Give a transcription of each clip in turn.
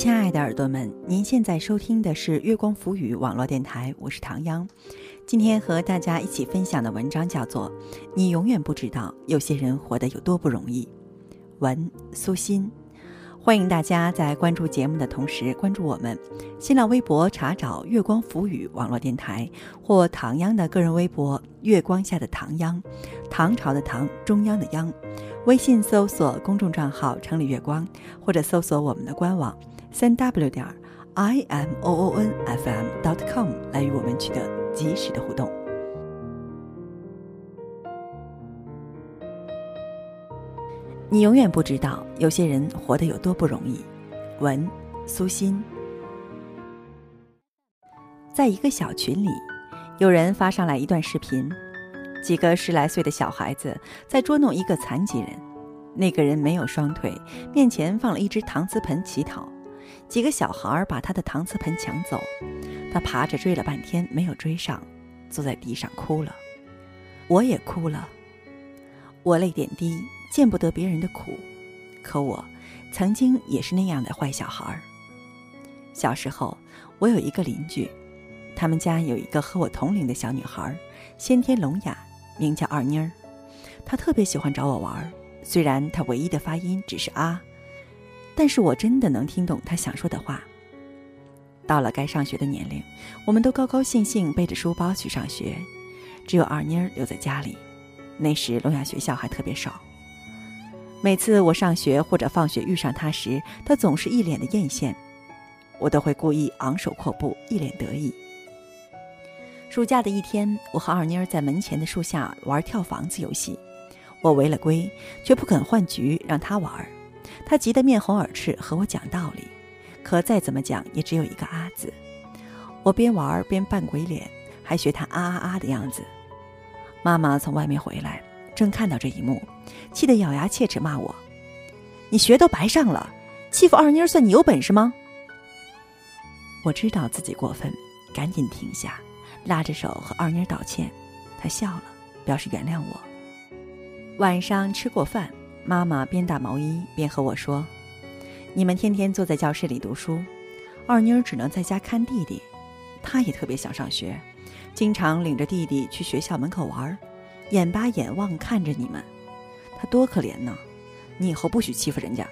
亲爱的耳朵们，您现在收听的是月光浮语网络电台，我是唐央。今天和大家一起分享的文章叫做《你永远不知道有些人活得有多不容易》，文苏欣。欢迎大家在关注节目的同时关注我们新浪微博，查找“月光浮语网络电台”或唐央的个人微博“月光下的唐央”，唐朝的唐，中央的央。微信搜索公众账号“城里月光”，或者搜索我们的官网三 w 点 i m o o n f m dot com 来与我们取得及时的互动。你永远不知道有些人活得有多不容易。文苏欣，在一个小群里，有人发上来一段视频，几个十来岁的小孩子在捉弄一个残疾人。那个人没有双腿，面前放了一只搪瓷盆乞讨，几个小孩儿把他的搪瓷盆抢走，他爬着追了半天没有追上，坐在地上哭了。我也哭了，我泪点低。见不得别人的苦，可我曾经也是那样的坏小孩儿。小时候，我有一个邻居，他们家有一个和我同龄的小女孩，先天聋哑，名叫二妮儿。她特别喜欢找我玩儿，虽然她唯一的发音只是啊，但是我真的能听懂他想说的话。到了该上学的年龄，我们都高高兴兴背着书包去上学，只有二妮儿留在家里。那时聋哑学校还特别少。每次我上学或者放学遇上他时，他总是一脸的艳羡，我都会故意昂首阔步，一脸得意。暑假的一天，我和二妮儿在门前的树下玩跳房子游戏，我违了规，却不肯换局让他玩儿，他急得面红耳赤，和我讲道理，可再怎么讲也只有一个啊字。我边玩边扮鬼脸，还学他啊啊啊的样子。妈妈从外面回来。正看到这一幕，气得咬牙切齿骂我：“你学都白上了，欺负二妮儿算你有本事吗？”我知道自己过分，赶紧停下，拉着手和二妮儿道歉。她笑了，表示原谅我。晚上吃过饭，妈妈边打毛衣边和我说：“你们天天坐在教室里读书，二妮儿只能在家看弟弟。她也特别想上学，经常领着弟弟去学校门口玩。”眼巴眼望看着你们，他多可怜呢！你以后不许欺负人家。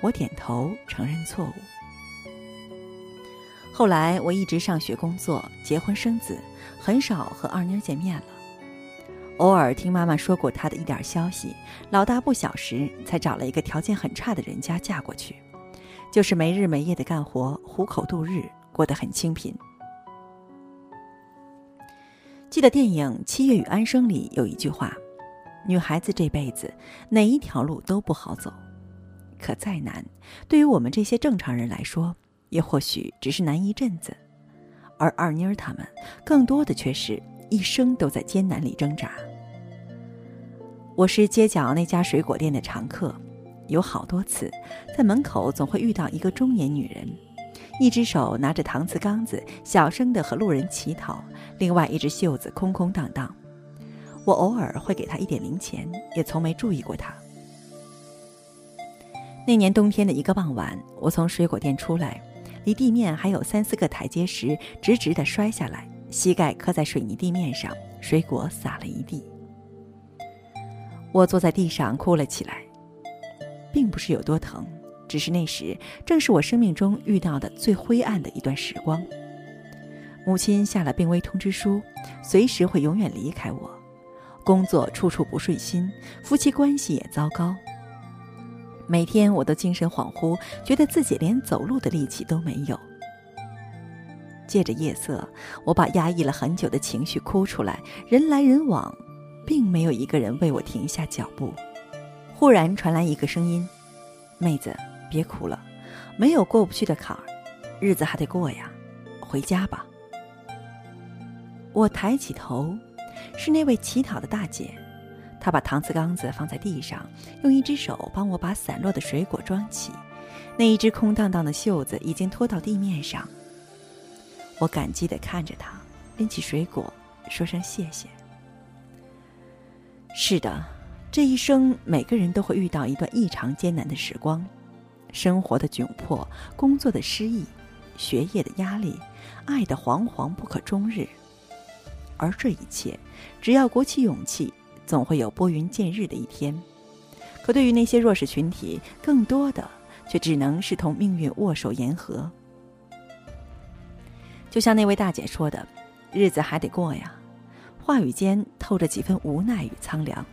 我点头承认错误。后来我一直上学、工作、结婚、生子，很少和二妮见面了。偶尔听妈妈说过她的一点消息，老大不小时才找了一个条件很差的人家嫁过去，就是没日没夜的干活，糊口度日，过得很清贫。记得电影《七月与安生》里有一句话：“女孩子这辈子哪一条路都不好走，可再难，对于我们这些正常人来说，也或许只是难一阵子。而二妮儿他们，更多的却是一生都在艰难里挣扎。”我是街角那家水果店的常客，有好多次，在门口总会遇到一个中年女人。一只手拿着搪瓷缸子，小声的和路人乞讨；另外一只袖子空空荡荡。我偶尔会给他一点零钱，也从没注意过他。那年冬天的一个傍晚，我从水果店出来，离地面还有三四个台阶时，直直的摔下来，膝盖磕在水泥地面上，水果洒了一地。我坐在地上哭了起来，并不是有多疼。只是那时正是我生命中遇到的最灰暗的一段时光。母亲下了病危通知书，随时会永远离开我。工作处处不顺心，夫妻关系也糟糕。每天我都精神恍惚，觉得自己连走路的力气都没有。借着夜色，我把压抑了很久的情绪哭出来。人来人往，并没有一个人为我停下脚步。忽然传来一个声音：“妹子。”别哭了，没有过不去的坎儿，日子还得过呀，回家吧。我抬起头，是那位乞讨的大姐，她把搪瓷缸子放在地上，用一只手帮我把散落的水果装起，那一只空荡荡的袖子已经拖到地面上。我感激地看着他，拎起水果，说声谢谢。是的，这一生每个人都会遇到一段异常艰难的时光。生活的窘迫，工作的失意，学业的压力，爱的惶惶不可终日。而这一切，只要鼓起勇气，总会有拨云见日的一天。可对于那些弱势群体，更多的却只能是同命运握手言和。就像那位大姐说的：“日子还得过呀。”话语间透着几分无奈与苍凉。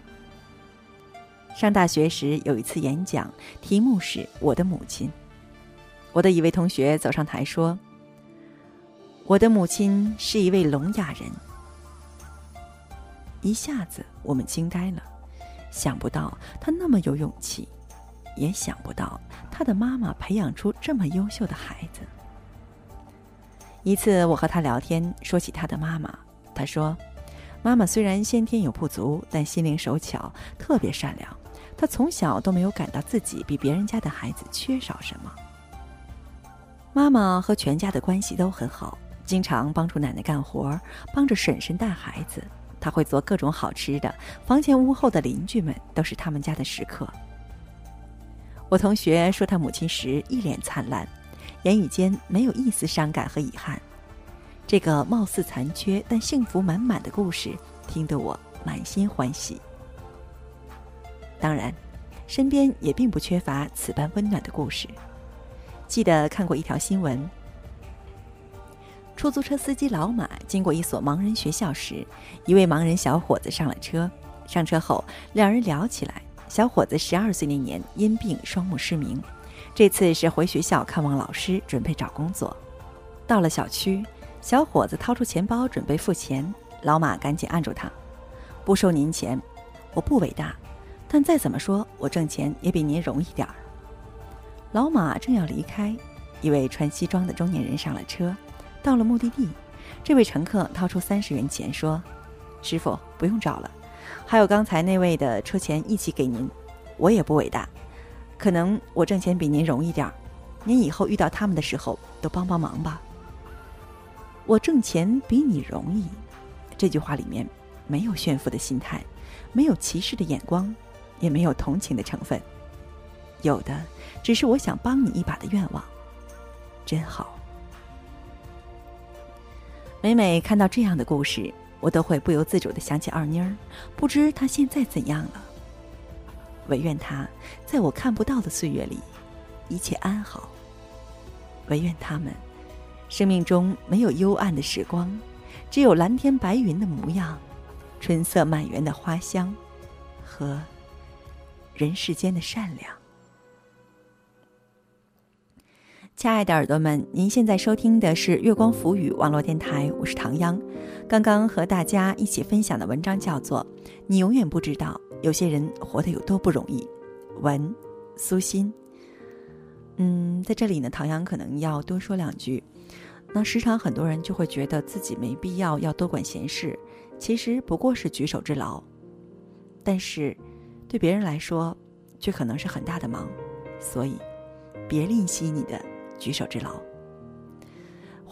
上大学时有一次演讲，题目是我的母亲。我的一位同学走上台说：“我的母亲是一位聋哑人。”一下子我们惊呆了，想不到他那么有勇气，也想不到他的妈妈培养出这么优秀的孩子。一次我和他聊天，说起他的妈妈，他说：“妈妈虽然先天有不足，但心灵手巧，特别善良。她从小都没有感到自己比别人家的孩子缺少什么。妈妈和全家的关系都很好，经常帮助奶奶干活，帮着婶婶带孩子。”他会做各种好吃的，房前屋后的邻居们都是他们家的食客。我同学说他母亲时一脸灿烂，言语间没有一丝伤感和遗憾。这个貌似残缺但幸福满满的故事，听得我满心欢喜。当然，身边也并不缺乏此般温暖的故事。记得看过一条新闻。出租车司机老马经过一所盲人学校时，一位盲人小伙子上了车。上车后，两人聊起来。小伙子十二岁那年因病双目失明，这次是回学校看望老师，准备找工作。到了小区，小伙子掏出钱包准备付钱，老马赶紧按住他：“不收您钱，我不伟大，但再怎么说，我挣钱也比您容易点儿。”老马正要离开，一位穿西装的中年人上了车。到了目的地，这位乘客掏出三十元钱说：“师傅不用找了，还有刚才那位的车钱一起给您。我也不伟大，可能我挣钱比您容易点儿，您以后遇到他们的时候都帮帮忙吧。我挣钱比你容易，这句话里面没有炫富的心态，没有歧视的眼光，也没有同情的成分，有的只是我想帮你一把的愿望，真好。”每每看到这样的故事，我都会不由自主的想起二妮儿，不知她现在怎样了。唯愿他在我看不到的岁月里，一切安好。唯愿他们生命中没有幽暗的时光，只有蓝天白云的模样，春色满园的花香，和人世间的善良。亲爱的耳朵们，您现在收听的是月光浮语网络电台，我是唐央。刚刚和大家一起分享的文章叫做《你永远不知道有些人活得有多不容易》，文苏欣。嗯，在这里呢，唐阳可能要多说两句。那时常很多人就会觉得自己没必要要多管闲事，其实不过是举手之劳，但是对别人来说却可能是很大的忙，所以别吝惜你的。举手之劳。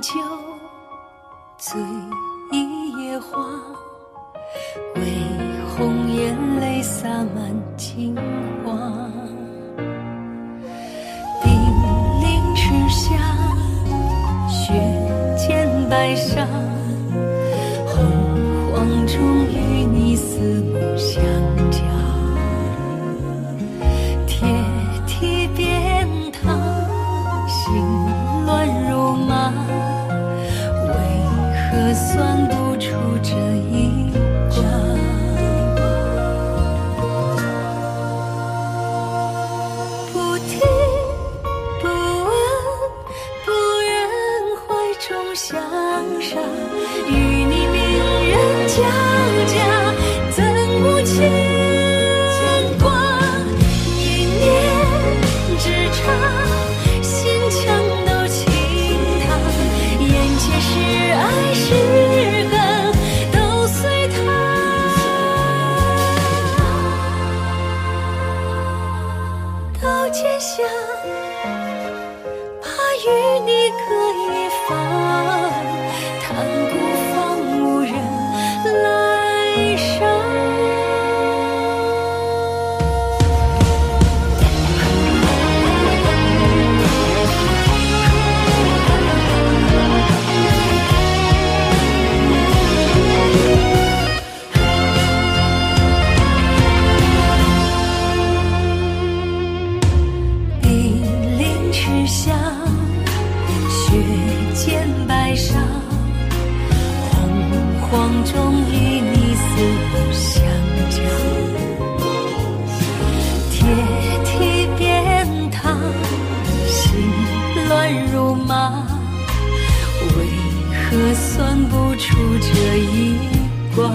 酒醉一夜花，为红颜泪洒满襟花。冰凌池下，雪溅白纱，洪荒中人交加，怎无牵挂？一念之差，心墙都倾塌，眼前是爱是恨，都随他。到街下，怕与你隔可算不出这一卦